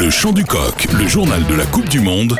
Le chant du coq, le journal de la Coupe du Monde.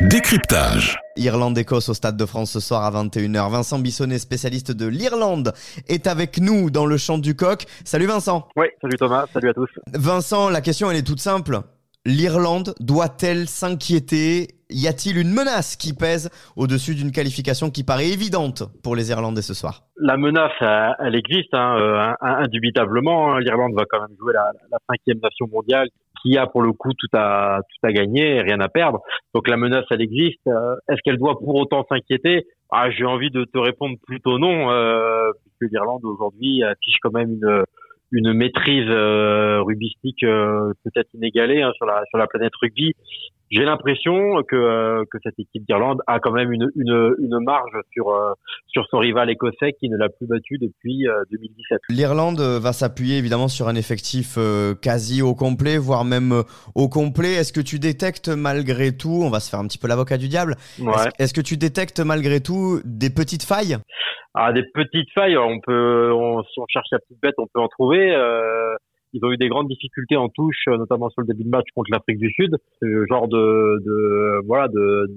Décryptage. Irlande-Écosse au Stade de France ce soir à 21h. Vincent Bissonnet, spécialiste de l'Irlande, est avec nous dans le chant du coq. Salut Vincent. Oui, salut Thomas, salut à tous. Vincent, la question elle est toute simple. L'Irlande doit-elle s'inquiéter? Y a-t-il une menace qui pèse au-dessus d'une qualification qui paraît évidente pour les Irlandais ce soir? La menace, elle existe, hein, euh, indubitablement. Hein. L'Irlande va quand même jouer la, la cinquième nation mondiale qui a pour le coup tout à tout à gagner rien à perdre. Donc la menace, elle existe. Euh, est-ce qu'elle doit pour autant s'inquiéter? Ah, J'ai envie de te répondre plutôt non, euh, puisque l'Irlande aujourd'hui affiche quand même une une maîtrise euh, rugbyistique euh, peut-être inégalée hein, sur la sur la planète rugby. J'ai l'impression que euh, que cette équipe d'Irlande a quand même une une, une marge sur euh, sur son rival écossais qui ne l'a plus battu depuis 2017. L'Irlande va s'appuyer évidemment sur un effectif quasi au complet, voire même au complet. Est-ce que tu détectes malgré tout, on va se faire un petit peu l'avocat du diable, ouais. est-ce que tu détectes malgré tout des petites failles? Ah, des petites failles, on peut, on, si on cherche la petite bête, on peut en trouver. Euh, ils ont eu des grandes difficultés en touche, notamment sur le début de match contre l'Afrique du Sud. Ce genre de, de voilà, de,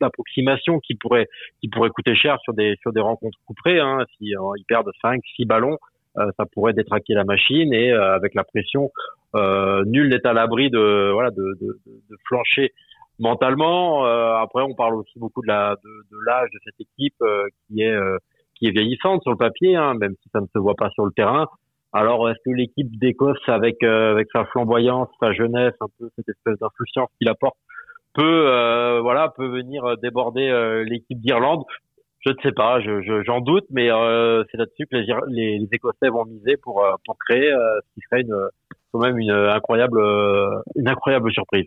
d'approximation qui pourrait, qui pourrait coûter cher sur des, sur des rencontres couperées. Hein. Si euh, ils perdent 5, 6 ballons, euh, ça pourrait détraquer la machine et euh, avec la pression, euh, nul n'est à l'abri de, voilà, de, de, de flancher mentalement. après, on parle aussi beaucoup de la, de l'âge de cette équipe qui est qui est vieillissante sur le papier, hein, même si ça ne se voit pas sur le terrain. Alors, est-ce que l'équipe d'Écosse, avec euh, avec sa flamboyance, sa jeunesse, un peu cette espèce d'insouciance qu'il apporte, peut euh, voilà peut venir déborder euh, l'équipe d'Irlande? Je ne sais pas, j'en je, j'en doute, mais c'est là-dessus que les, les, les, Écossais vont miser pour pour créer ce qui serait une quand même une incroyable une incroyable surprise.